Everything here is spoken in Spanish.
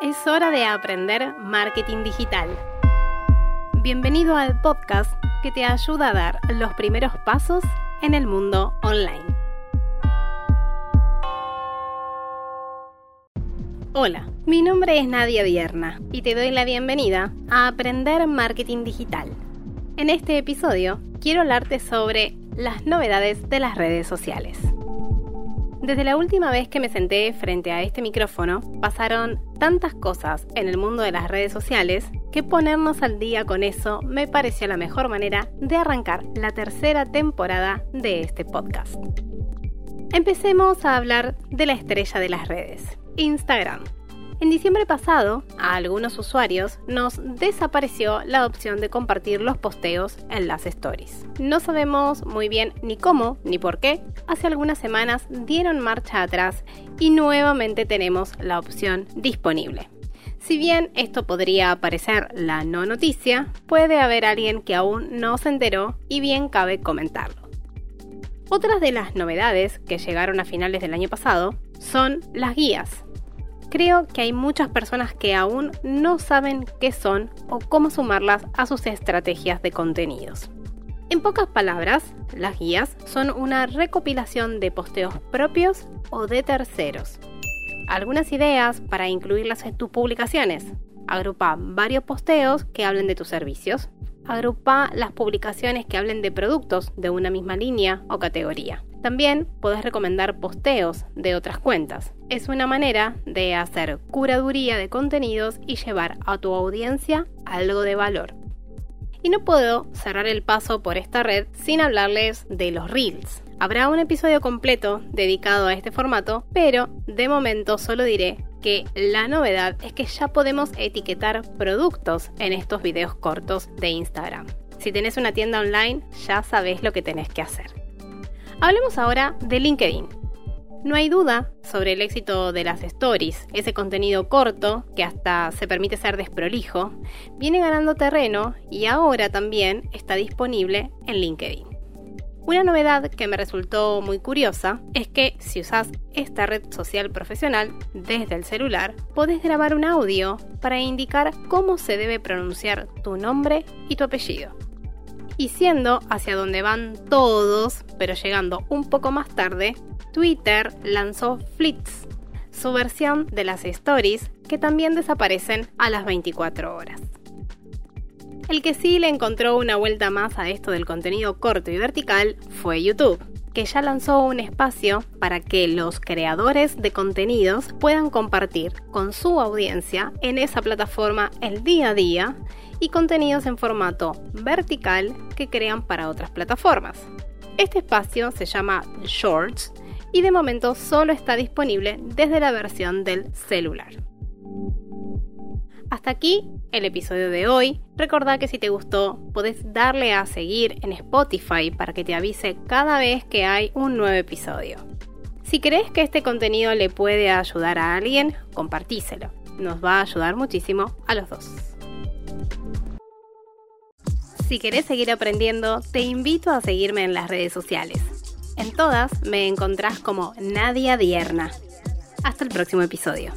Es hora de aprender marketing digital. Bienvenido al podcast que te ayuda a dar los primeros pasos en el mundo online. Hola, mi nombre es Nadia Vierna y te doy la bienvenida a Aprender Marketing Digital. En este episodio quiero hablarte sobre las novedades de las redes sociales. Desde la última vez que me senté frente a este micrófono, pasaron tantas cosas en el mundo de las redes sociales que ponernos al día con eso me pareció la mejor manera de arrancar la tercera temporada de este podcast. Empecemos a hablar de la estrella de las redes, Instagram. En diciembre pasado, a algunos usuarios nos desapareció la opción de compartir los posteos en las stories. No sabemos muy bien ni cómo ni por qué. Hace algunas semanas dieron marcha atrás y nuevamente tenemos la opción disponible. Si bien esto podría parecer la no noticia, puede haber alguien que aún no se enteró y bien cabe comentarlo. Otras de las novedades que llegaron a finales del año pasado son las guías, Creo que hay muchas personas que aún no saben qué son o cómo sumarlas a sus estrategias de contenidos. En pocas palabras, las guías son una recopilación de posteos propios o de terceros. Algunas ideas para incluirlas en tus publicaciones. Agrupa varios posteos que hablen de tus servicios. Agrupa las publicaciones que hablen de productos de una misma línea o categoría. También puedes recomendar posteos de otras cuentas. Es una manera de hacer curaduría de contenidos y llevar a tu audiencia algo de valor. Y no puedo cerrar el paso por esta red sin hablarles de los reels. Habrá un episodio completo dedicado a este formato, pero de momento solo diré que la novedad es que ya podemos etiquetar productos en estos videos cortos de Instagram. Si tenés una tienda online, ya sabés lo que tenés que hacer. Hablemos ahora de LinkedIn. No hay duda sobre el éxito de las stories, ese contenido corto que hasta se permite ser desprolijo, viene ganando terreno y ahora también está disponible en LinkedIn. Una novedad que me resultó muy curiosa es que si usas esta red social profesional desde el celular, podés grabar un audio para indicar cómo se debe pronunciar tu nombre y tu apellido y siendo hacia donde van todos, pero llegando un poco más tarde, Twitter lanzó Flits, su versión de las stories que también desaparecen a las 24 horas. El que sí le encontró una vuelta más a esto del contenido corto y vertical fue YouTube, que ya lanzó un espacio para que los creadores de contenidos puedan compartir con su audiencia en esa plataforma el día a día y contenidos en formato vertical que crean para otras plataformas. Este espacio se llama Shorts y de momento solo está disponible desde la versión del celular. Hasta aquí el episodio de hoy. Recordá que si te gustó, podés darle a seguir en Spotify para que te avise cada vez que hay un nuevo episodio. Si crees que este contenido le puede ayudar a alguien, compartíselo. Nos va a ayudar muchísimo a los dos. Si querés seguir aprendiendo, te invito a seguirme en las redes sociales. En todas me encontrás como Nadia Dierna. Hasta el próximo episodio.